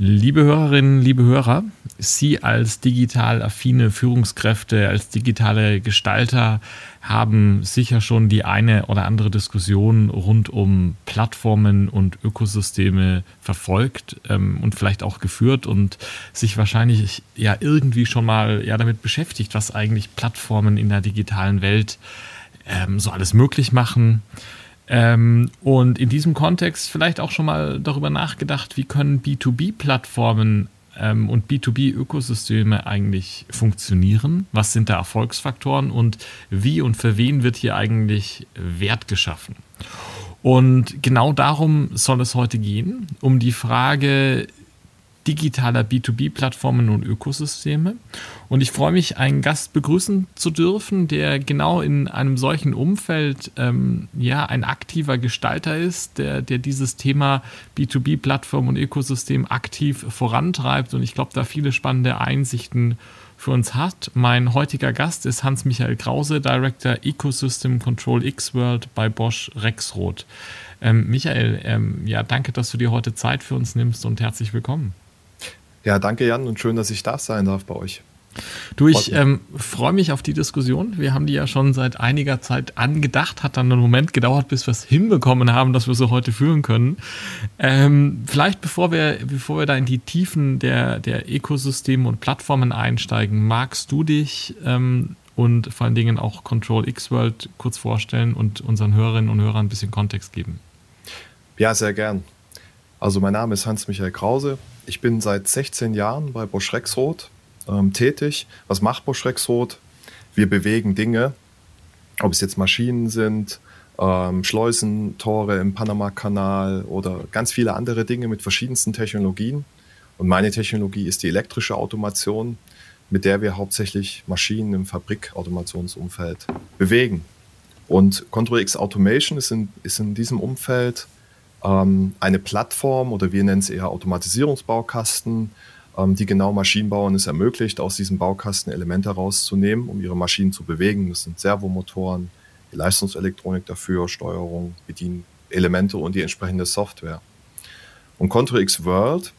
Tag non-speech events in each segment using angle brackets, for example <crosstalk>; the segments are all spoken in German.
Liebe Hörerinnen, liebe Hörer, Sie als digital affine Führungskräfte, als digitale Gestalter haben sicher schon die eine oder andere Diskussion rund um Plattformen und Ökosysteme verfolgt ähm, und vielleicht auch geführt und sich wahrscheinlich ja irgendwie schon mal ja damit beschäftigt, was eigentlich Plattformen in der digitalen Welt ähm, so alles möglich machen. Ähm, und in diesem Kontext vielleicht auch schon mal darüber nachgedacht, wie können B2B-Plattformen ähm, und B2B-Ökosysteme eigentlich funktionieren? Was sind da Erfolgsfaktoren und wie und für wen wird hier eigentlich Wert geschaffen? Und genau darum soll es heute gehen, um die Frage, digitaler B2B-Plattformen und Ökosysteme. Und ich freue mich, einen Gast begrüßen zu dürfen, der genau in einem solchen Umfeld ähm, ja ein aktiver Gestalter ist, der, der dieses Thema B2B-Plattform und Ökosystem aktiv vorantreibt und ich glaube, da viele spannende Einsichten für uns hat. Mein heutiger Gast ist Hans-Michael Krause, Director Ecosystem Control X-World bei Bosch Rexroth. Ähm, Michael, ähm, ja, danke, dass du dir heute Zeit für uns nimmst und herzlich willkommen. Ja, danke Jan und schön, dass ich da sein darf bei euch. Du, ich ähm, freue mich auf die Diskussion. Wir haben die ja schon seit einiger Zeit angedacht. Hat dann einen Moment gedauert, bis wir es hinbekommen haben, dass wir sie heute führen können. Ähm, vielleicht bevor wir, bevor wir da in die Tiefen der, der Ökosysteme und Plattformen einsteigen, magst du dich ähm, und vor allen Dingen auch Control X World kurz vorstellen und unseren Hörerinnen und Hörern ein bisschen Kontext geben? Ja, sehr gern. Also mein Name ist Hans-Michael Krause. Ich bin seit 16 Jahren bei Bosch Rexroth ähm, tätig. Was macht Bosch Rexroth? Wir bewegen Dinge, ob es jetzt Maschinen sind, ähm, Schleusen, im Panama-Kanal oder ganz viele andere Dinge mit verschiedensten Technologien. Und meine Technologie ist die elektrische Automation, mit der wir hauptsächlich Maschinen im Fabrikautomationsumfeld bewegen. Und Control X Automation ist in, ist in diesem Umfeld ähm, eine Plattform oder wir nennen es eher Automatisierungsbaukasten, ähm, die genau Maschinenbauern es ermöglicht, aus diesem Baukasten Elemente herauszunehmen, um ihre Maschinen zu bewegen. Das sind Servomotoren, die Leistungselektronik dafür, Steuerung, Bedienelemente und die entsprechende Software. Und Control X World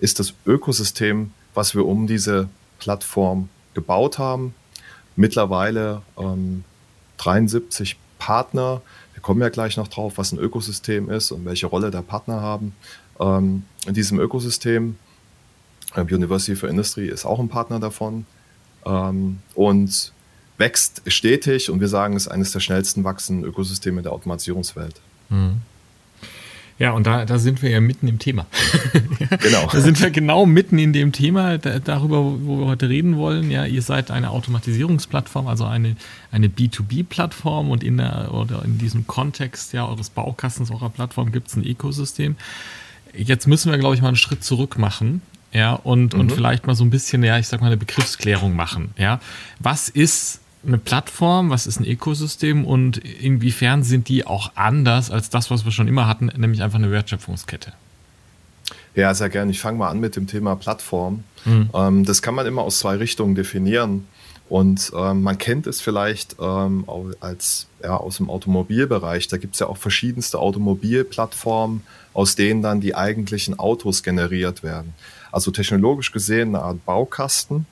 ist das Ökosystem, was wir um diese Plattform gebaut haben. Mittlerweile ähm, 73 Partner, kommen ja gleich noch drauf, was ein Ökosystem ist und welche Rolle da Partner haben. Ähm, in diesem Ökosystem, äh, University for Industry ist auch ein Partner davon ähm, und wächst stetig und wir sagen, es ist eines der schnellsten wachsenden Ökosysteme der Automatisierungswelt. Mhm. Ja, und da, da sind wir ja mitten im Thema. <laughs> genau. Da sind wir genau mitten in dem Thema, da, darüber, wo wir heute reden wollen. Ja, ihr seid eine Automatisierungsplattform, also eine, eine B2B-Plattform und in, der, oder in diesem Kontext ja, eures Baukastens, eurer Plattform gibt es ein Ökosystem. Jetzt müssen wir, glaube ich, mal einen Schritt zurück machen. Ja, und, mhm. und vielleicht mal so ein bisschen, ja, ich sag mal, eine Begriffsklärung machen. Ja, was ist eine Plattform, was ist ein Ökosystem und inwiefern sind die auch anders als das, was wir schon immer hatten, nämlich einfach eine Wertschöpfungskette? Ja, sehr gerne. Ich fange mal an mit dem Thema Plattform. Mhm. Ähm, das kann man immer aus zwei Richtungen definieren. Und ähm, man kennt es vielleicht ähm, als ja, aus dem Automobilbereich. Da gibt es ja auch verschiedenste Automobilplattformen, aus denen dann die eigentlichen Autos generiert werden. Also technologisch gesehen eine Art Baukasten,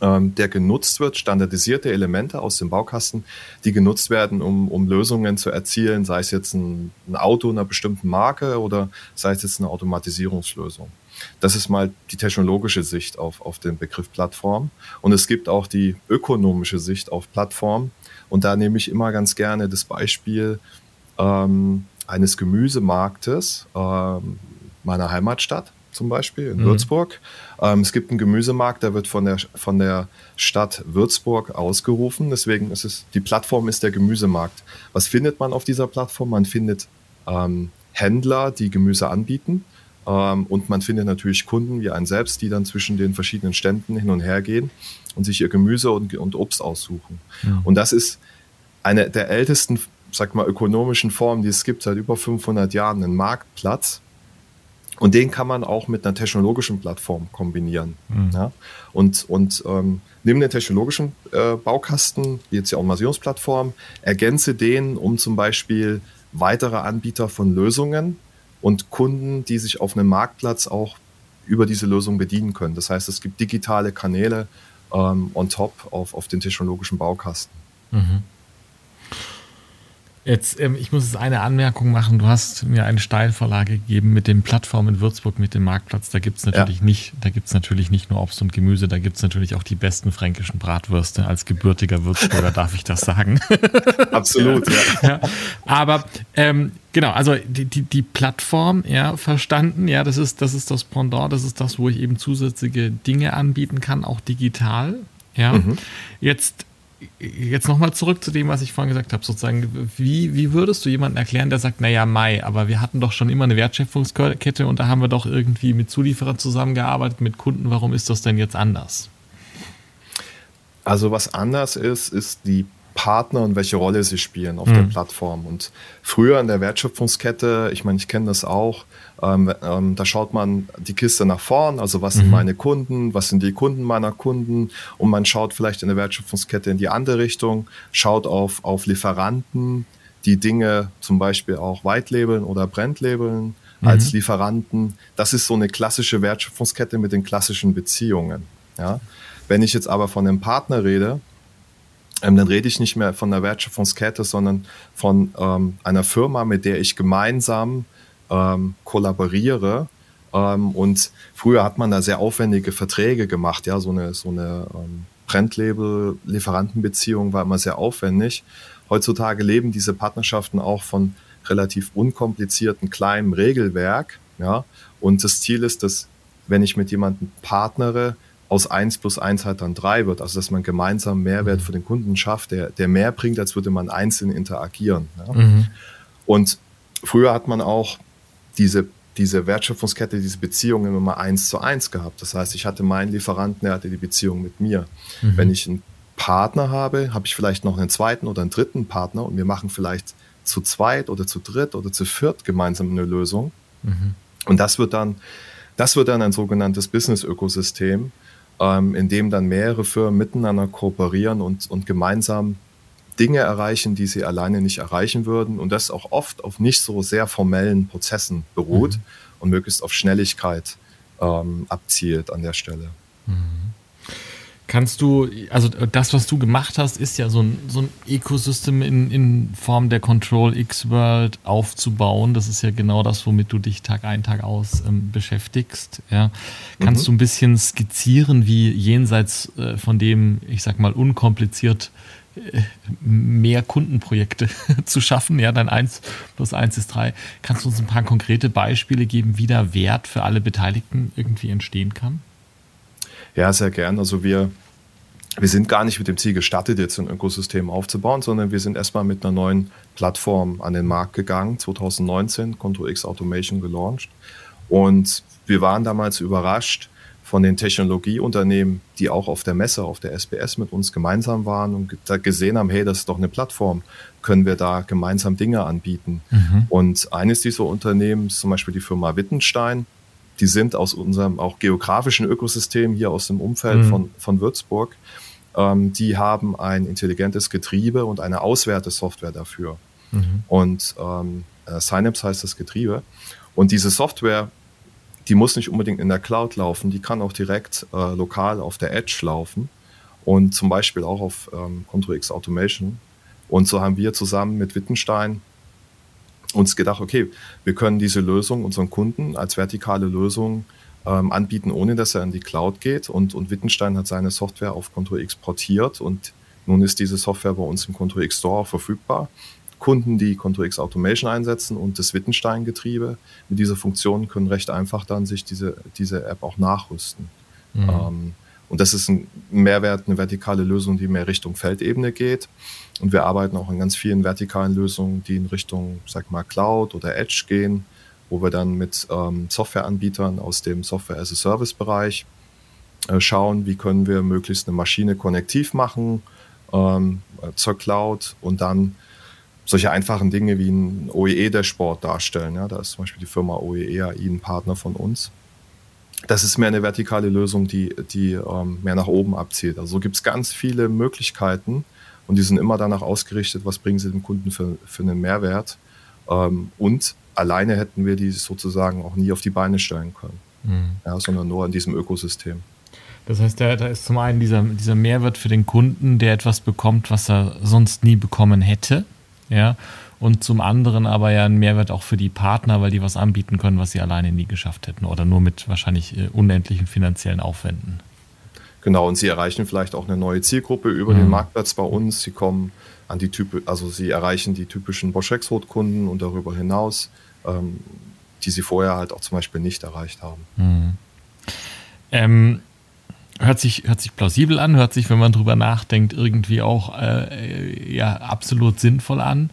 der genutzt wird, standardisierte Elemente aus dem Baukasten, die genutzt werden, um, um Lösungen zu erzielen, sei es jetzt ein, ein Auto einer bestimmten Marke oder sei es jetzt eine Automatisierungslösung. Das ist mal die technologische Sicht auf, auf den Begriff Plattform. Und es gibt auch die ökonomische Sicht auf Plattform. Und da nehme ich immer ganz gerne das Beispiel ähm, eines Gemüsemarktes ähm, meiner Heimatstadt zum Beispiel in mhm. Würzburg. Ähm, es gibt einen Gemüsemarkt, der wird von der, von der Stadt Würzburg ausgerufen. Deswegen ist es, die Plattform ist der Gemüsemarkt. Was findet man auf dieser Plattform? Man findet ähm, Händler, die Gemüse anbieten. Ähm, und man findet natürlich Kunden wie einen selbst, die dann zwischen den verschiedenen Ständen hin und her gehen und sich ihr Gemüse und, und Obst aussuchen. Ja. Und das ist eine der ältesten, sag mal, ökonomischen Formen, die es gibt seit über 500 Jahren, ein Marktplatz. Und den kann man auch mit einer technologischen Plattform kombinieren. Mhm. Ja? Und, und ähm, nimm den technologischen äh, Baukasten, wie jetzt die Automationsplattform, ergänze den um zum Beispiel weitere Anbieter von Lösungen und Kunden, die sich auf einem Marktplatz auch über diese Lösung bedienen können. Das heißt, es gibt digitale Kanäle ähm, on top auf, auf den technologischen Baukasten. Mhm. Jetzt, ähm, ich muss jetzt eine Anmerkung machen. Du hast mir eine Steilvorlage gegeben mit dem Plattform in Würzburg, mit dem Marktplatz. Da gibt es natürlich ja. nicht, da gibt es natürlich nicht nur Obst und Gemüse, da gibt es natürlich auch die besten fränkischen Bratwürste. Als gebürtiger Würzburger darf ich das sagen. <laughs> Absolut, ja. ja. Aber ähm, genau, also die, die, die Plattform, ja, verstanden, ja, das ist, das ist das Pendant, das ist das, wo ich eben zusätzliche Dinge anbieten kann, auch digital. Ja. Mhm. Jetzt jetzt nochmal zurück zu dem, was ich vorhin gesagt habe, sozusagen, wie, wie würdest du jemandem erklären, der sagt, naja, Mai, aber wir hatten doch schon immer eine Wertschöpfungskette und da haben wir doch irgendwie mit Zulieferern zusammengearbeitet, mit Kunden, warum ist das denn jetzt anders? Also was anders ist, ist die Partner und welche Rolle sie spielen auf mhm. der Plattform. Und früher in der Wertschöpfungskette, ich meine, ich kenne das auch, ähm, ähm, da schaut man die Kiste nach vorn, also was mhm. sind meine Kunden, was sind die Kunden meiner Kunden und man schaut vielleicht in der Wertschöpfungskette in die andere Richtung, schaut auf, auf Lieferanten, die Dinge zum Beispiel auch White-Labeln oder Brand-Labeln mhm. als Lieferanten. Das ist so eine klassische Wertschöpfungskette mit den klassischen Beziehungen. Ja? Wenn ich jetzt aber von einem Partner rede, ähm, dann rede ich nicht mehr von einer Wertschöpfungskette, sondern von ähm, einer Firma, mit der ich gemeinsam ähm, kollaboriere. Ähm, und früher hat man da sehr aufwendige Verträge gemacht, ja, so eine, so eine ähm, Brandlabel-Lieferantenbeziehung war immer sehr aufwendig. Heutzutage leben diese Partnerschaften auch von relativ unkomplizierten kleinem Regelwerk, ja. Und das Ziel ist, dass wenn ich mit jemandem partnere, aus eins plus eins halt dann drei wird. Also dass man gemeinsam Mehrwert mhm. für den Kunden schafft, der, der mehr bringt, als würde man einzeln interagieren. Ja? Mhm. Und früher hat man auch diese, diese Wertschöpfungskette, diese Beziehungen immer eins zu eins gehabt. Das heißt, ich hatte meinen Lieferanten, der hatte die Beziehung mit mir. Mhm. Wenn ich einen Partner habe, habe ich vielleicht noch einen zweiten oder einen dritten Partner und wir machen vielleicht zu zweit oder zu dritt oder zu viert gemeinsam eine Lösung. Mhm. Und das wird dann, das wird dann ein sogenanntes Business-Ökosystem, ähm, in dem dann mehrere Firmen miteinander kooperieren und, und gemeinsam Dinge erreichen, die sie alleine nicht erreichen würden und das auch oft auf nicht so sehr formellen Prozessen beruht mhm. und möglichst auf Schnelligkeit ähm, abzielt an der Stelle. Mhm. Kannst du, also das, was du gemacht hast, ist ja so ein, so ein Ecosystem in, in Form der Control X World aufzubauen. Das ist ja genau das, womit du dich Tag ein, Tag aus ähm, beschäftigst. Ja. Kannst mhm. du ein bisschen skizzieren, wie jenseits äh, von dem, ich sag mal, unkompliziert mehr Kundenprojekte <laughs> zu schaffen. Ja, dein 1 plus 1 ist 3. Kannst du uns ein paar konkrete Beispiele geben, wie da Wert für alle Beteiligten irgendwie entstehen kann? Ja, sehr gern. Also wir, wir sind gar nicht mit dem Ziel gestartet, jetzt ein Ökosystem aufzubauen, sondern wir sind erstmal mit einer neuen Plattform an den Markt gegangen, 2019, Control X Automation gelauncht. Und wir waren damals überrascht von den Technologieunternehmen, die auch auf der Messe, auf der SBS mit uns gemeinsam waren und gesehen haben, hey, das ist doch eine Plattform, können wir da gemeinsam Dinge anbieten. Mhm. Und eines dieser Unternehmen ist zum Beispiel die Firma Wittenstein, die sind aus unserem auch geografischen Ökosystem hier aus dem Umfeld mhm. von, von Würzburg. Ähm, die haben ein intelligentes Getriebe und eine Auswertesoftware dafür. Mhm. Und ähm, äh, Synapse heißt das Getriebe. Und diese Software, die muss nicht unbedingt in der Cloud laufen, die kann auch direkt äh, lokal auf der Edge laufen und zum Beispiel auch auf ähm, Control X Automation. Und so haben wir zusammen mit Wittenstein uns gedacht, okay, wir können diese Lösung unseren Kunden als vertikale Lösung ähm, anbieten, ohne dass er in die Cloud geht. Und, und Wittenstein hat seine Software auf Control X portiert und nun ist diese Software bei uns im Control X Store verfügbar. Kunden, die Control X Automation einsetzen und das Wittenstein-Getriebe mit dieser Funktion können recht einfach dann sich diese, diese App auch nachrüsten. Mhm. Ähm, und das ist ein Mehrwert, eine vertikale Lösung, die mehr Richtung Feldebene geht. Und wir arbeiten auch an ganz vielen vertikalen Lösungen, die in Richtung, sag mal, Cloud oder Edge gehen. wo wir dann mit ähm, Softwareanbietern aus dem Software-as-a-Service-Bereich äh, schauen, wie können wir möglichst eine Maschine konnektiv machen ähm, zur Cloud und dann solche einfachen Dinge wie ein OEE-Dashboard darstellen. Ja, da ist zum Beispiel die Firma OEE AI ein Partner von uns. Das ist mehr eine vertikale Lösung, die, die ähm, mehr nach oben abzielt. Also gibt es ganz viele Möglichkeiten und die sind immer danach ausgerichtet, was bringen sie dem Kunden für, für einen Mehrwert. Ähm, und alleine hätten wir die sozusagen auch nie auf die Beine stellen können, mhm. ja, sondern nur in diesem Ökosystem. Das heißt, da, da ist zum einen dieser, dieser Mehrwert für den Kunden, der etwas bekommt, was er sonst nie bekommen hätte. Ja. Und zum anderen aber ja ein Mehrwert auch für die Partner, weil die was anbieten können, was sie alleine nie geschafft hätten oder nur mit wahrscheinlich äh, unendlichen finanziellen Aufwänden. Genau, und sie erreichen vielleicht auch eine neue Zielgruppe über mhm. den Marktplatz bei uns. Sie kommen an die Type, also sie erreichen die typischen Bosch Rexroth-Kunden und darüber hinaus, ähm, die sie vorher halt auch zum Beispiel nicht erreicht haben. Mhm. Ähm, hört sich, hört sich plausibel an, hört sich, wenn man drüber nachdenkt, irgendwie auch äh, ja, absolut sinnvoll an.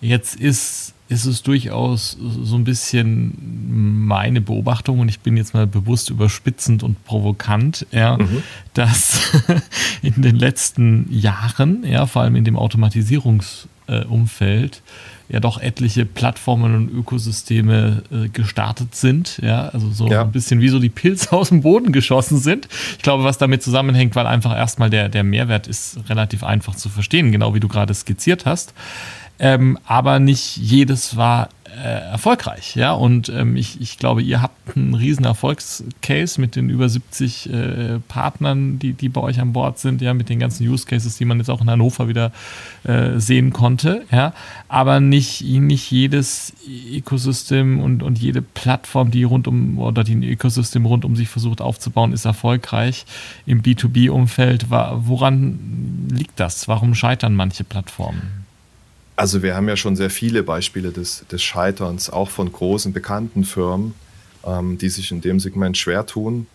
Jetzt ist, ist es durchaus so ein bisschen meine Beobachtung, und ich bin jetzt mal bewusst überspitzend und provokant, ja, mhm. dass <laughs> in den letzten Jahren, ja, vor allem in dem Automatisierungsumfeld, ja doch etliche Plattformen und Ökosysteme äh, gestartet sind. Ja, also so ja. ein bisschen wie so die Pilze <laughs> aus dem Boden geschossen sind. Ich glaube, was damit zusammenhängt, weil einfach erstmal der, der Mehrwert ist relativ einfach zu verstehen, genau wie du gerade skizziert hast. Ähm, aber nicht jedes war äh, erfolgreich. Ja? Und ähm, ich, ich glaube, ihr habt einen riesen Erfolgscase mit den über 70 äh, Partnern, die, die bei euch an Bord sind, ja, mit den ganzen Use Cases, die man jetzt auch in Hannover wieder äh, sehen konnte. Ja? Aber nicht, nicht jedes Ökosystem und, und jede Plattform, die rund um oder die ein Ökosystem rund um sich versucht aufzubauen, ist erfolgreich im B2B-Umfeld. Woran liegt das? Warum scheitern manche Plattformen? Also wir haben ja schon sehr viele Beispiele des, des Scheiterns, auch von großen bekannten Firmen, ähm, die sich in dem Segment schwer tun.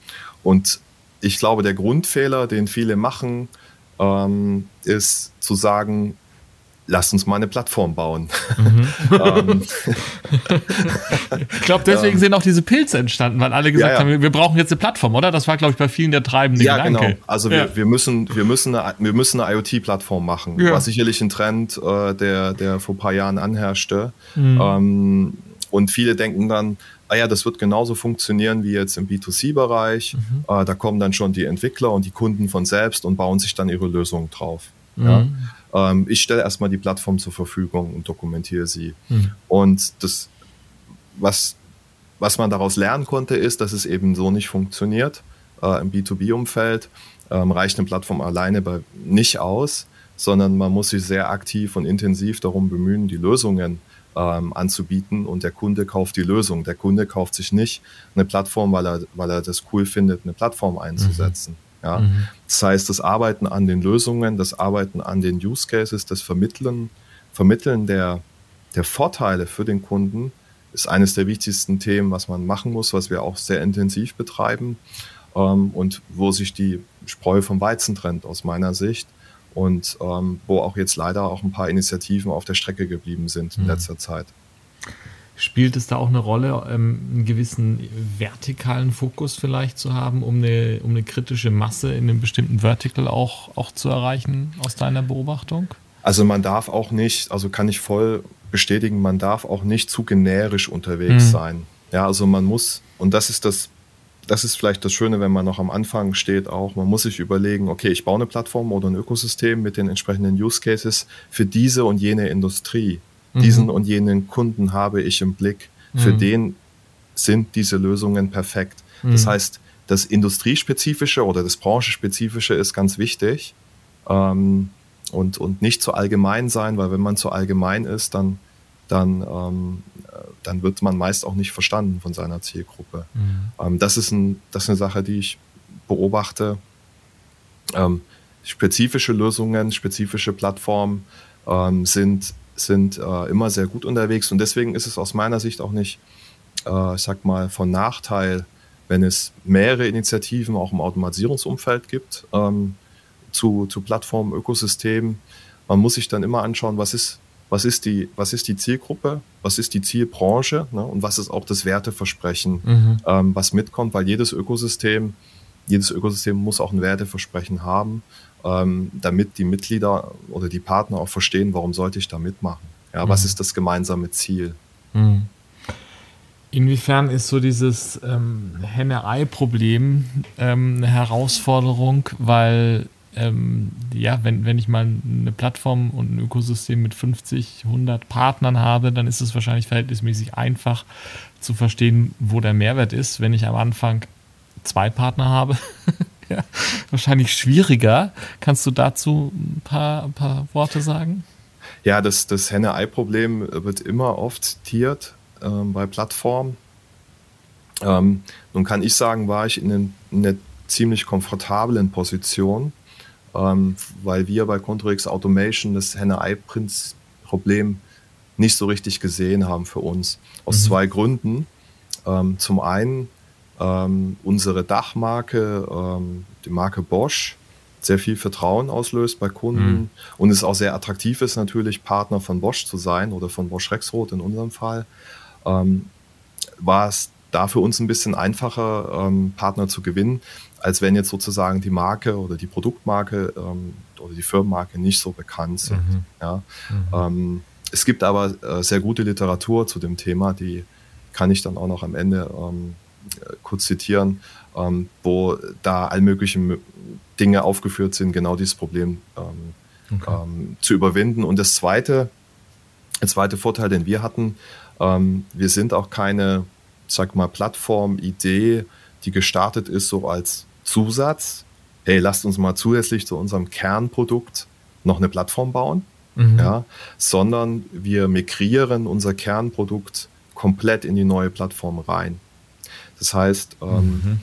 Und ich glaube, der Grundfehler, den viele machen, ähm, ist zu sagen, lass uns mal eine Plattform bauen. Mhm. <laughs> Ähm, ich glaube, deswegen sind auch diese Pilze entstanden, weil alle gesagt ja, ja. haben, wir brauchen jetzt eine Plattform, oder? Das war, glaube ich, bei vielen der treibende ja, Gedanke. Genau. Also ja. wir, wir, müssen, wir müssen eine, wir müssen eine IoT-Plattform machen. War sicherlich ein Trend, äh, der, der vor ein paar Jahren anherrschte. Mhm. Ähm, und viele denken dann, ah ja, das wird genauso funktionieren wie jetzt im B2C-Bereich. Mhm. Äh, da kommen dann schon die Entwickler und die Kunden von selbst und bauen sich dann ihre Lösungen drauf. Mhm. Ja? Ähm, ich stelle erstmal die Plattform zur Verfügung und dokumentiere sie. Mhm. Und das, was, was man daraus lernen konnte, ist, dass es eben so nicht funktioniert. Äh, Im B2B-Umfeld ähm, reicht eine Plattform alleine bei, nicht aus, sondern man muss sich sehr aktiv und intensiv darum bemühen, die Lösungen ähm, anzubieten und der Kunde kauft die Lösung. Der Kunde kauft sich nicht eine Plattform, weil er, weil er das cool findet, eine Plattform einzusetzen. Mhm. Ja? Mhm. Das heißt, das Arbeiten an den Lösungen, das Arbeiten an den Use Cases, das Vermitteln, Vermitteln der, der Vorteile für den Kunden ist eines der wichtigsten Themen, was man machen muss, was wir auch sehr intensiv betreiben ähm, und wo sich die Spreu vom Weizen trennt aus meiner Sicht und ähm, wo auch jetzt leider auch ein paar Initiativen auf der Strecke geblieben sind in mhm. letzter Zeit. Spielt es da auch eine Rolle, ähm, einen gewissen vertikalen Fokus vielleicht zu haben, um eine, um eine kritische Masse in einem bestimmten Vertical auch, auch zu erreichen, aus deiner Beobachtung? Also man darf auch nicht, also kann ich voll bestätigen, man darf auch nicht zu generisch unterwegs mhm. sein. Ja, also man muss, und das ist das, das ist vielleicht das Schöne, wenn man noch am Anfang steht, auch, man muss sich überlegen, okay, ich baue eine Plattform oder ein Ökosystem mit den entsprechenden Use Cases für diese und jene Industrie. Diesen mhm. und jenen Kunden habe ich im Blick. Für mhm. den sind diese Lösungen perfekt. Das mhm. heißt, das Industriespezifische oder das Branchenspezifische ist ganz wichtig ähm, und, und nicht zu allgemein sein, weil wenn man zu allgemein ist, dann, dann, ähm, dann wird man meist auch nicht verstanden von seiner Zielgruppe. Mhm. Ähm, das, ist ein, das ist eine Sache, die ich beobachte. Ähm, spezifische Lösungen, spezifische Plattformen ähm, sind sind äh, immer sehr gut unterwegs und deswegen ist es aus meiner Sicht auch nicht, äh, ich sag mal, von Nachteil, wenn es mehrere Initiativen auch im Automatisierungsumfeld gibt ähm, zu, zu Plattformen, Ökosystemen. Man muss sich dann immer anschauen, was ist, was ist die, was ist die Zielgruppe, was ist die Zielbranche ne? und was ist auch das Werteversprechen, mhm. ähm, was mitkommt, weil jedes Ökosystem, jedes Ökosystem muss auch ein Werteversprechen haben, ähm, damit die Mitglieder oder die Partner auch verstehen, warum sollte ich da mitmachen. Ja, mhm. was ist das gemeinsame Ziel? Mhm. Inwiefern ist so dieses ähm, Henne-Ei-Problem ähm, eine Herausforderung, weil ähm, ja, wenn, wenn ich mal eine Plattform und ein Ökosystem mit 50, 100 Partnern habe, dann ist es wahrscheinlich verhältnismäßig einfach zu verstehen, wo der Mehrwert ist. Wenn ich am Anfang zwei Partner habe, <laughs> <laughs> ja, wahrscheinlich schwieriger. Kannst du dazu ein paar, ein paar Worte sagen? Ja, das, das Henne-Ei-Problem wird immer oft zitiert ähm, bei Plattformen. Ähm, nun kann ich sagen, war ich in, in einer ziemlich komfortablen Position, ähm, weil wir bei Contrix Automation das Henne-Ei-Problem nicht so richtig gesehen haben für uns. Aus mhm. zwei Gründen. Ähm, zum einen ähm, unsere Dachmarke, ähm, die Marke Bosch, sehr viel Vertrauen auslöst bei Kunden mhm. und es auch sehr attraktiv ist, natürlich Partner von Bosch zu sein oder von Bosch Rexroth in unserem Fall, ähm, war es da für uns ein bisschen einfacher, ähm, Partner zu gewinnen, als wenn jetzt sozusagen die Marke oder die Produktmarke ähm, oder die Firmenmarke nicht so bekannt sind. Mhm. Ja? Mhm. Ähm, es gibt aber äh, sehr gute Literatur zu dem Thema, die kann ich dann auch noch am Ende ähm, kurz zitieren, ähm, wo da all möglichen Dinge aufgeführt sind, genau dieses Problem ähm, okay. ähm, zu überwinden. Und das zweite, der zweite Vorteil, den wir hatten, ähm, wir sind auch keine, sag mal, Plattform-Idee, die gestartet ist so als Zusatz. Hey, lasst uns mal zusätzlich zu unserem Kernprodukt noch eine Plattform bauen. Mhm. Ja, sondern wir migrieren unser Kernprodukt komplett in die neue Plattform rein. Das heißt, ähm, mhm,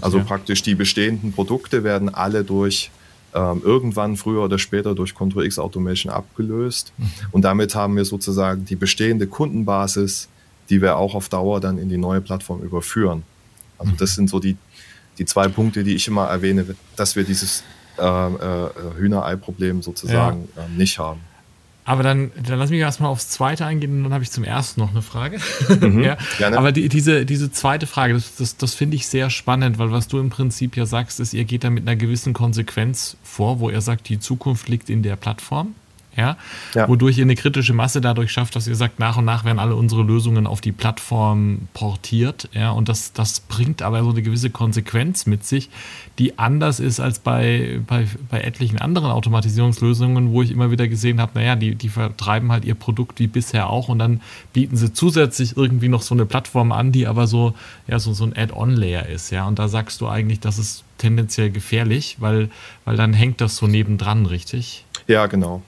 also ja. praktisch die bestehenden Produkte werden alle durch ähm, irgendwann früher oder später durch Control X Automation abgelöst. Mhm. Und damit haben wir sozusagen die bestehende Kundenbasis, die wir auch auf Dauer dann in die neue Plattform überführen. Also mhm. das sind so die, die zwei Punkte, die ich immer erwähne, dass wir dieses äh, äh, Hühnerei-Problem sozusagen ja. äh, nicht haben. Aber dann, dann lass mich erstmal aufs zweite eingehen und dann habe ich zum ersten noch eine Frage. Mhm, <laughs> ja. Gerne. Aber die, diese, diese zweite Frage, das, das, das finde ich sehr spannend, weil was du im Prinzip ja sagst, ist, ihr geht da mit einer gewissen Konsequenz vor, wo ihr sagt, die Zukunft liegt in der Plattform ja? ja? wodurch ihr eine kritische Masse dadurch schafft, dass ihr sagt, nach und nach werden alle unsere Lösungen auf die Plattform portiert, ja, und das, das bringt aber so eine gewisse Konsequenz mit sich, die anders ist als bei, bei, bei etlichen anderen Automatisierungslösungen, wo ich immer wieder gesehen habe, naja, die, die vertreiben halt ihr Produkt wie bisher auch und dann bieten sie zusätzlich irgendwie noch so eine Plattform an, die aber so, ja, so, so ein Add-on-Layer ist, ja, und da sagst du eigentlich, das ist tendenziell gefährlich, weil, weil dann hängt das so nebendran, richtig? Ja, genau.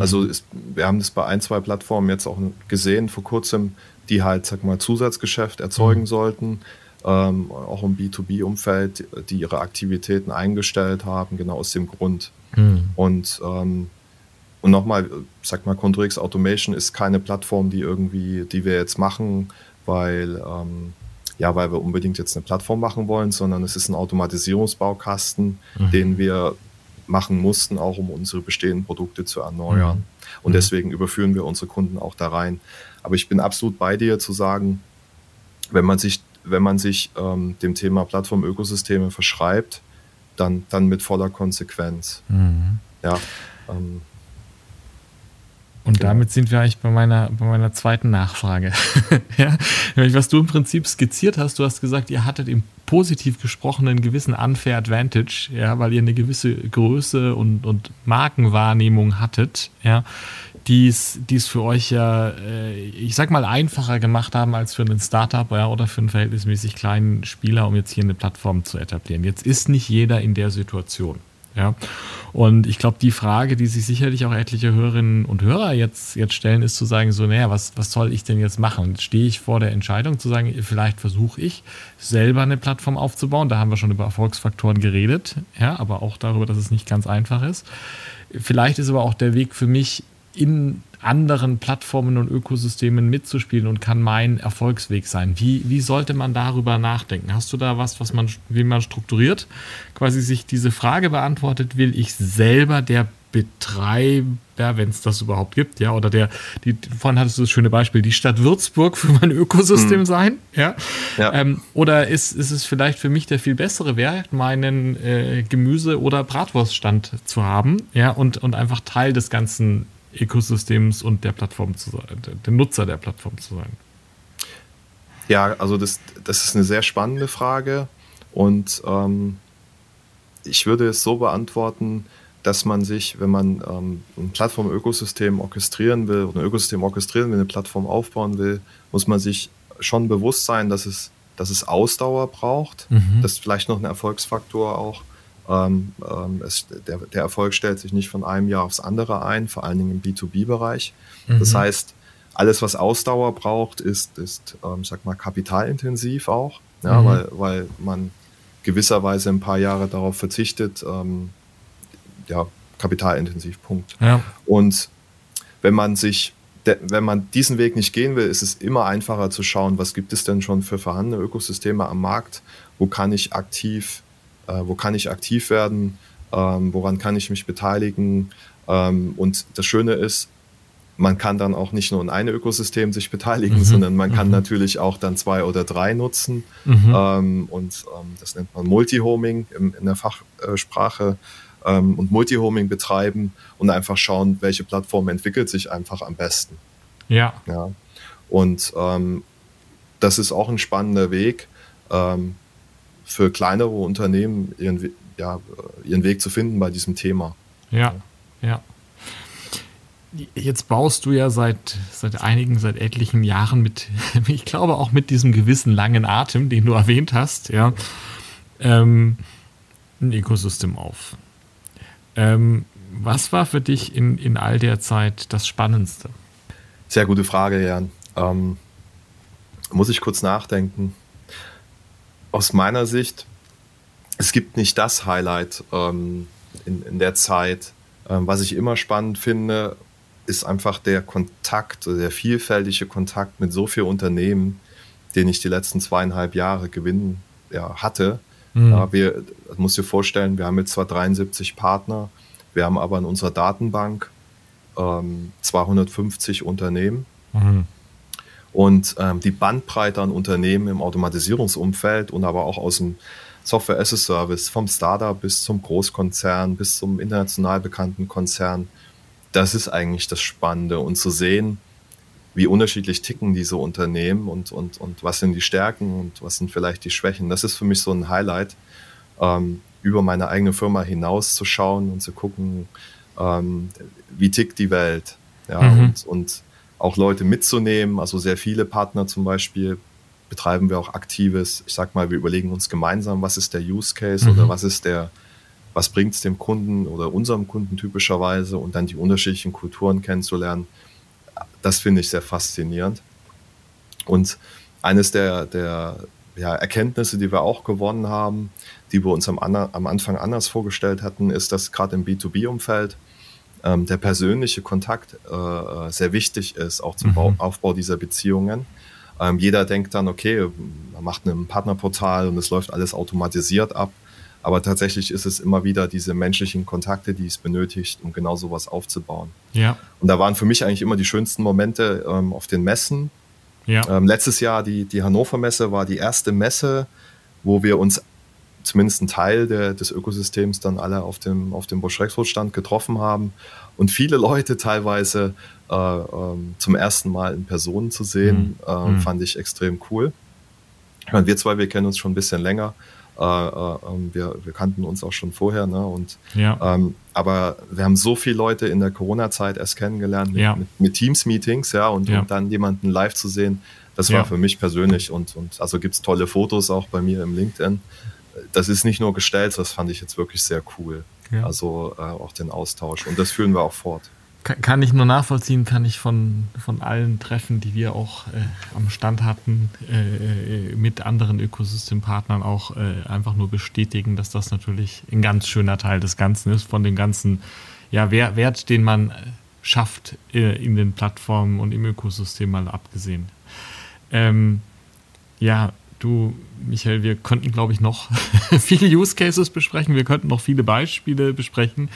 Also ist, wir haben das bei ein, zwei Plattformen jetzt auch gesehen vor kurzem, die halt, sag mal, Zusatzgeschäft erzeugen mhm. sollten, ähm, auch im B2B-Umfeld, die ihre Aktivitäten eingestellt haben, genau aus dem Grund. Mhm. Und, ähm, und nochmal, sag mal, Contrix Automation ist keine Plattform, die irgendwie, die wir jetzt machen, weil, ähm, ja, weil wir unbedingt jetzt eine Plattform machen wollen, sondern es ist ein Automatisierungsbaukasten, mhm. den wir machen mussten, auch um unsere bestehenden Produkte zu erneuern. Mhm. Und deswegen überführen wir unsere Kunden auch da rein. Aber ich bin absolut bei dir zu sagen, wenn man sich, wenn man sich ähm, dem Thema Plattform-Ökosysteme verschreibt, dann, dann mit voller Konsequenz. Mhm. Ja. Ähm, und damit sind wir eigentlich bei meiner, bei meiner zweiten Nachfrage. <laughs> ja? Was du im Prinzip skizziert hast, du hast gesagt, ihr hattet im positiv gesprochen einen gewissen Unfair Advantage, ja, weil ihr eine gewisse Größe und, und Markenwahrnehmung hattet, ja, die es für euch ja, äh, ich sag mal, einfacher gemacht haben als für einen Startup ja, oder für einen verhältnismäßig kleinen Spieler, um jetzt hier eine Plattform zu etablieren. Jetzt ist nicht jeder in der Situation. Ja. Und ich glaube, die Frage, die sich sicherlich auch etliche Hörerinnen und Hörer jetzt, jetzt stellen, ist zu sagen, so, naja, was, was soll ich denn jetzt machen? Stehe ich vor der Entscheidung zu sagen, vielleicht versuche ich selber eine Plattform aufzubauen. Da haben wir schon über Erfolgsfaktoren geredet, ja, aber auch darüber, dass es nicht ganz einfach ist. Vielleicht ist aber auch der Weg für mich, in anderen Plattformen und Ökosystemen mitzuspielen und kann mein Erfolgsweg sein. Wie, wie sollte man darüber nachdenken? Hast du da was, was man, wie man strukturiert quasi sich diese Frage beantwortet? Will ich selber der Betreiber, wenn es das überhaupt gibt, ja, oder der, die, vorhin hattest du das schöne Beispiel, die Stadt Würzburg für mein Ökosystem mhm. sein, ja. ja. Ähm, oder ist, ist es vielleicht für mich der viel bessere Wert, meinen äh, Gemüse- oder Bratwurststand zu haben, ja, und, und einfach Teil des ganzen Ökosystems und der Plattform zu sein, der Nutzer der Plattform zu sein? Ja, also das, das ist eine sehr spannende Frage und ähm, ich würde es so beantworten, dass man sich, wenn man ähm, ein Plattform-Ökosystem orchestrieren will oder ein Ökosystem orchestrieren will, eine Plattform aufbauen will, muss man sich schon bewusst sein, dass es, dass es Ausdauer braucht. Mhm. Das ist vielleicht noch ein Erfolgsfaktor auch. Ähm, ähm, es, der, der, Erfolg stellt sich nicht von einem Jahr aufs andere ein, vor allen Dingen im B2B-Bereich. Mhm. Das heißt, alles, was Ausdauer braucht, ist, ist ähm, sag mal, kapitalintensiv auch, ja, mhm. weil, weil man gewisserweise ein paar Jahre darauf verzichtet, ähm, ja, kapitalintensiv, Punkt. Ja. Und wenn man sich, wenn man diesen Weg nicht gehen will, ist es immer einfacher zu schauen, was gibt es denn schon für vorhandene Ökosysteme am Markt, wo kann ich aktiv, wo kann ich aktiv werden, ähm, woran kann ich mich beteiligen. Ähm, und das Schöne ist, man kann dann auch nicht nur in einem Ökosystem sich beteiligen, mhm. sondern man kann mhm. natürlich auch dann zwei oder drei nutzen. Mhm. Ähm, und ähm, das nennt man Multihoming in, in der Fachsprache ähm, und Multihoming betreiben und einfach schauen, welche Plattform entwickelt sich einfach am besten. Ja. ja. Und ähm, das ist auch ein spannender Weg ähm, für kleinere Unternehmen, ihren, ja, ihren Weg zu finden bei diesem Thema. Ja, ja. Jetzt baust du ja seit, seit einigen, seit etlichen Jahren mit, <laughs> ich glaube auch mit diesem gewissen langen Atem, den du erwähnt hast, ja, ähm, ein Ökosystem auf. Ähm, was war für dich in, in all der Zeit das Spannendste? Sehr gute Frage, Jan. Ähm, muss ich kurz nachdenken. Aus meiner Sicht, es gibt nicht das Highlight ähm, in, in der Zeit. Ähm, was ich immer spannend finde, ist einfach der Kontakt, der vielfältige Kontakt mit so vielen Unternehmen, den ich die letzten zweieinhalb Jahre gewinnen ja, hatte. Mhm. Ja, wir, das musst dir vorstellen, wir haben jetzt zwar 73 Partner, wir haben aber in unserer Datenbank ähm, 250 Unternehmen. Mhm. Und ähm, die Bandbreite an Unternehmen im Automatisierungsumfeld und aber auch aus dem Software as a Service, vom Startup bis zum Großkonzern, bis zum international bekannten Konzern, das ist eigentlich das Spannende und zu sehen, wie unterschiedlich ticken diese Unternehmen und, und, und was sind die Stärken und was sind vielleicht die Schwächen. Das ist für mich so ein Highlight, ähm, über meine eigene Firma hinaus zu schauen und zu gucken, ähm, wie tickt die Welt. Ja, mhm. und, und auch Leute mitzunehmen, also sehr viele Partner zum Beispiel betreiben wir auch aktives, ich sag mal, wir überlegen uns gemeinsam, was ist der Use Case mhm. oder was ist der, was bringt es dem Kunden oder unserem Kunden typischerweise und dann die unterschiedlichen Kulturen kennenzulernen das finde ich sehr faszinierend. Und eines der, der ja, Erkenntnisse, die wir auch gewonnen haben, die wir uns am, am Anfang anders vorgestellt hatten, ist, dass gerade im B2B-Umfeld ähm, der persönliche Kontakt äh, äh, sehr wichtig ist, auch zum mhm. Bau, Aufbau dieser Beziehungen. Ähm, jeder denkt dann, okay, man macht ein Partnerportal und es läuft alles automatisiert ab. Aber tatsächlich ist es immer wieder diese menschlichen Kontakte, die es benötigt, um genau sowas aufzubauen. Ja. Und da waren für mich eigentlich immer die schönsten Momente ähm, auf den Messen. Ja. Ähm, letztes Jahr die, die Hannover Messe war die erste Messe, wo wir uns zumindest einen Teil der, des Ökosystems dann alle auf dem, auf dem Bosch Rexroth Stand getroffen haben. Und viele Leute teilweise äh, ähm, zum ersten Mal in Person zu sehen, mhm. äh, mhm. fand ich extrem cool. Ich meine, wir zwei, wir kennen uns schon ein bisschen länger. Äh, äh, ähm, wir, wir kannten uns auch schon vorher, ne? Und, ja. ähm, aber wir haben so viele Leute in der Corona-Zeit erst kennengelernt mit, ja. mit, mit Teams-Meetings, ja, und, ja. und, dann jemanden live zu sehen, das war für mich persönlich und, und also gibt es tolle Fotos auch bei mir im LinkedIn. Das ist nicht nur gestellt, das fand ich jetzt wirklich sehr cool. Also äh, auch den Austausch und das führen wir auch fort. Kann ich nur nachvollziehen, kann ich von, von allen Treffen, die wir auch äh, am Stand hatten, äh, mit anderen Ökosystempartnern auch äh, einfach nur bestätigen, dass das natürlich ein ganz schöner Teil des Ganzen ist, von dem ganzen ja, Wert, den man schafft äh, in den Plattformen und im Ökosystem mal abgesehen. Ähm, ja, du, Michael, wir könnten, glaube ich, noch <laughs> viele Use Cases besprechen. Wir könnten noch viele Beispiele besprechen.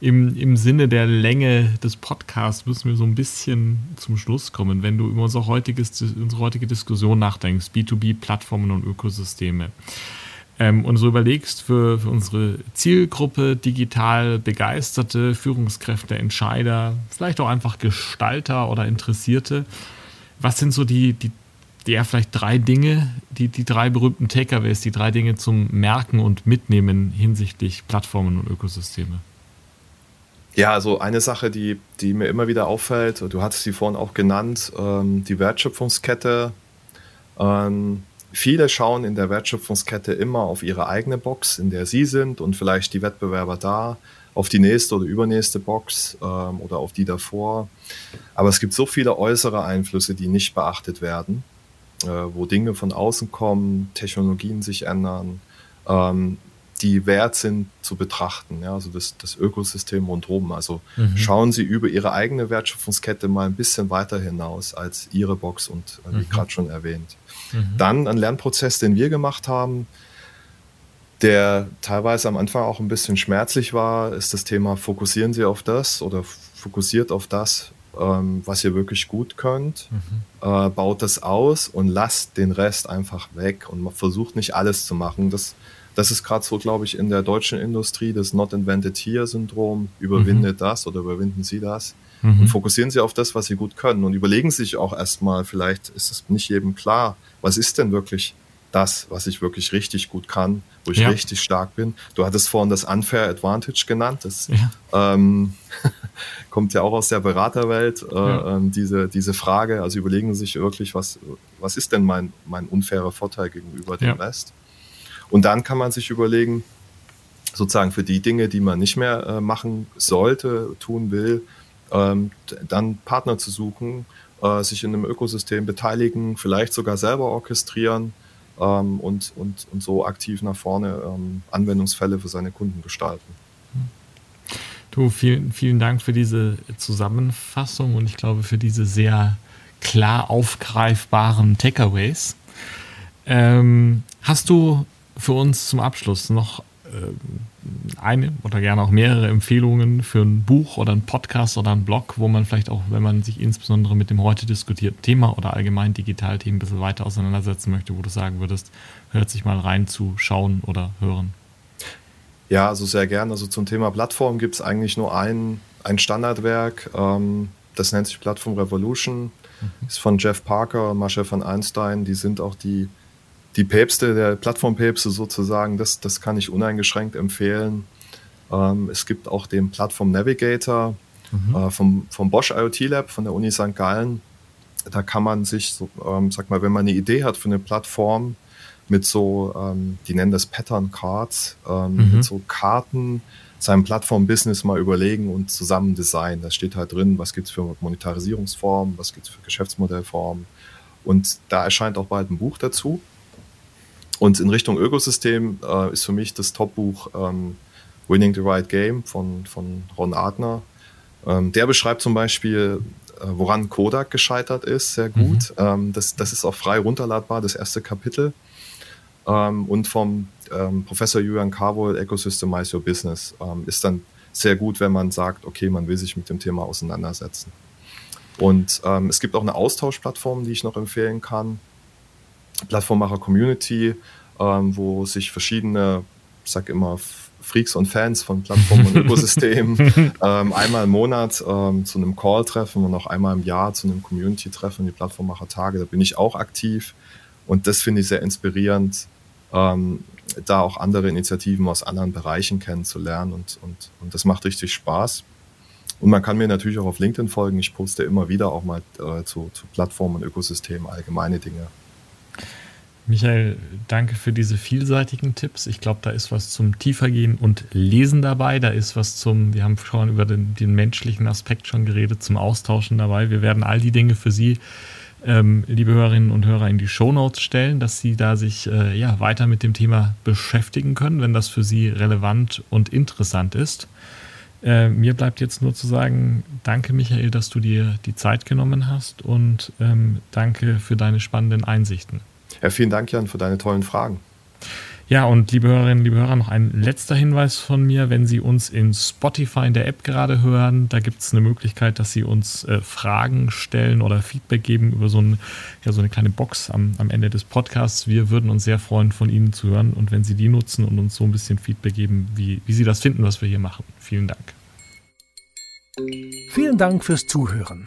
Im, Im Sinne der Länge des Podcasts müssen wir so ein bisschen zum Schluss kommen, wenn du über unser heutiges, unsere heutige Diskussion nachdenkst, B2B-Plattformen und Ökosysteme. Ähm, und so überlegst für, für unsere Zielgruppe, digital begeisterte Führungskräfte, Entscheider, vielleicht auch einfach Gestalter oder Interessierte, was sind so die, die ja, vielleicht drei Dinge, die, die drei berühmten Takeaways, die drei Dinge zum Merken und Mitnehmen hinsichtlich Plattformen und Ökosysteme? Ja, also eine Sache, die, die mir immer wieder auffällt, du hattest sie vorhin auch genannt, ähm, die Wertschöpfungskette. Ähm, viele schauen in der Wertschöpfungskette immer auf ihre eigene Box, in der sie sind und vielleicht die Wettbewerber da, auf die nächste oder übernächste Box ähm, oder auf die davor. Aber es gibt so viele äußere Einflüsse, die nicht beachtet werden wo Dinge von außen kommen, Technologien sich ändern, ähm, die wert sind zu betrachten, ja, also das, das Ökosystem rundherum. Also mhm. schauen Sie über Ihre eigene Wertschöpfungskette mal ein bisschen weiter hinaus als Ihre Box und äh, wie mhm. gerade schon erwähnt. Mhm. Dann ein Lernprozess, den wir gemacht haben, der teilweise am Anfang auch ein bisschen schmerzlich war, ist das Thema, fokussieren Sie auf das oder fokussiert auf das, ähm, was ihr wirklich gut könnt, mhm. äh, baut das aus und lasst den Rest einfach weg und versucht nicht alles zu machen. Das, das ist gerade so, glaube ich, in der deutschen Industrie das Not Invented Here-Syndrom. Überwindet mhm. das oder überwinden Sie das? Mhm. Und fokussieren Sie auf das, was Sie gut können und überlegen sich auch erstmal, vielleicht ist es nicht jedem klar, was ist denn wirklich das, was ich wirklich richtig gut kann, wo ich ja. richtig stark bin. Du hattest vorhin das Unfair Advantage genannt. Das ja. ähm, <laughs> kommt ja auch aus der Beraterwelt, äh, ja. ähm, diese, diese Frage. Also überlegen Sie sich wirklich, was, was ist denn mein, mein unfairer Vorteil gegenüber dem Rest? Und dann kann man sich überlegen, sozusagen für die Dinge, die man nicht mehr äh, machen sollte, tun will, ähm, dann Partner zu suchen, äh, sich in einem Ökosystem beteiligen, vielleicht sogar selber orchestrieren ähm, und, und, und so aktiv nach vorne ähm, Anwendungsfälle für seine Kunden gestalten. Du, vielen, vielen Dank für diese Zusammenfassung und ich glaube für diese sehr klar aufgreifbaren Takeaways. Ähm, hast du für uns zum Abschluss noch äh, eine oder gerne auch mehrere Empfehlungen für ein Buch oder ein Podcast oder ein Blog, wo man vielleicht auch, wenn man sich insbesondere mit dem heute diskutierten Thema oder allgemein Digitalthemen ein bisschen weiter auseinandersetzen möchte, wo du sagen würdest, hört sich mal rein zu schauen oder hören? Ja, also sehr gern. Also zum Thema Plattform gibt es eigentlich nur ein, ein Standardwerk. Ähm, das nennt sich Plattform Revolution. Mhm. Ist von Jeff Parker und Mascha von Einstein. Die sind auch die die Päpste, der Plattformpäpste sozusagen, das, das kann ich uneingeschränkt empfehlen. Ähm, es gibt auch den Plattform Navigator mhm. äh, vom, vom Bosch IoT Lab von der Uni St. Gallen. Da kann man sich, so, ähm, sag mal, wenn man eine Idee hat für eine Plattform mit so, ähm, die nennen das Pattern Cards, ähm, mhm. mit so Karten, sein Plattform-Business mal überlegen und zusammen designen. Da steht halt drin, was gibt es für Monetarisierungsformen, was gibt es für Geschäftsmodellformen. Und da erscheint auch bald ein Buch dazu. Und in Richtung Ökosystem äh, ist für mich das Top-Buch ähm, Winning the Right Game von, von Ron Adner. Ähm, der beschreibt zum Beispiel, äh, woran Kodak gescheitert ist, sehr gut. Mhm. Ähm, das, das ist auch frei runterladbar, das erste Kapitel. Ähm, und vom ähm, Professor Julian Carvol, Ecosystemize Your Business, ähm, ist dann sehr gut, wenn man sagt, okay, man will sich mit dem Thema auseinandersetzen. Und es gibt auch eine Austauschplattform, die ich noch empfehlen kann. Plattformmacher Community, ähm, wo sich verschiedene, ich sag immer, Freaks und Fans von Plattformen und <laughs> Ökosystemen ähm, einmal im Monat ähm, zu einem Call treffen und auch einmal im Jahr zu einem Community-Treffen, die Plattformmacher Tage. Da bin ich auch aktiv und das finde ich sehr inspirierend, ähm, da auch andere Initiativen aus anderen Bereichen kennenzulernen und, und, und das macht richtig Spaß. Und man kann mir natürlich auch auf LinkedIn folgen. Ich poste immer wieder auch mal äh, zu, zu Plattformen und Ökosystemen allgemeine Dinge. Michael, danke für diese vielseitigen Tipps. Ich glaube, da ist was zum Tiefergehen und Lesen dabei. Da ist was zum, wir haben schon über den, den menschlichen Aspekt schon geredet, zum Austauschen dabei. Wir werden all die Dinge für Sie, ähm, liebe Hörerinnen und Hörer, in die Shownotes stellen, dass Sie da sich äh, ja, weiter mit dem Thema beschäftigen können, wenn das für Sie relevant und interessant ist. Äh, mir bleibt jetzt nur zu sagen, danke Michael, dass du dir die Zeit genommen hast und ähm, danke für deine spannenden Einsichten. Ja, vielen Dank, Jan, für deine tollen Fragen. Ja, und liebe Hörerinnen, liebe Hörer, noch ein letzter Hinweis von mir. Wenn Sie uns in Spotify in der App gerade hören, da gibt es eine Möglichkeit, dass Sie uns äh, Fragen stellen oder Feedback geben über so, ein, ja, so eine kleine Box am, am Ende des Podcasts. Wir würden uns sehr freuen, von Ihnen zu hören. Und wenn Sie die nutzen und uns so ein bisschen Feedback geben, wie, wie Sie das finden, was wir hier machen. Vielen Dank. Vielen Dank fürs Zuhören.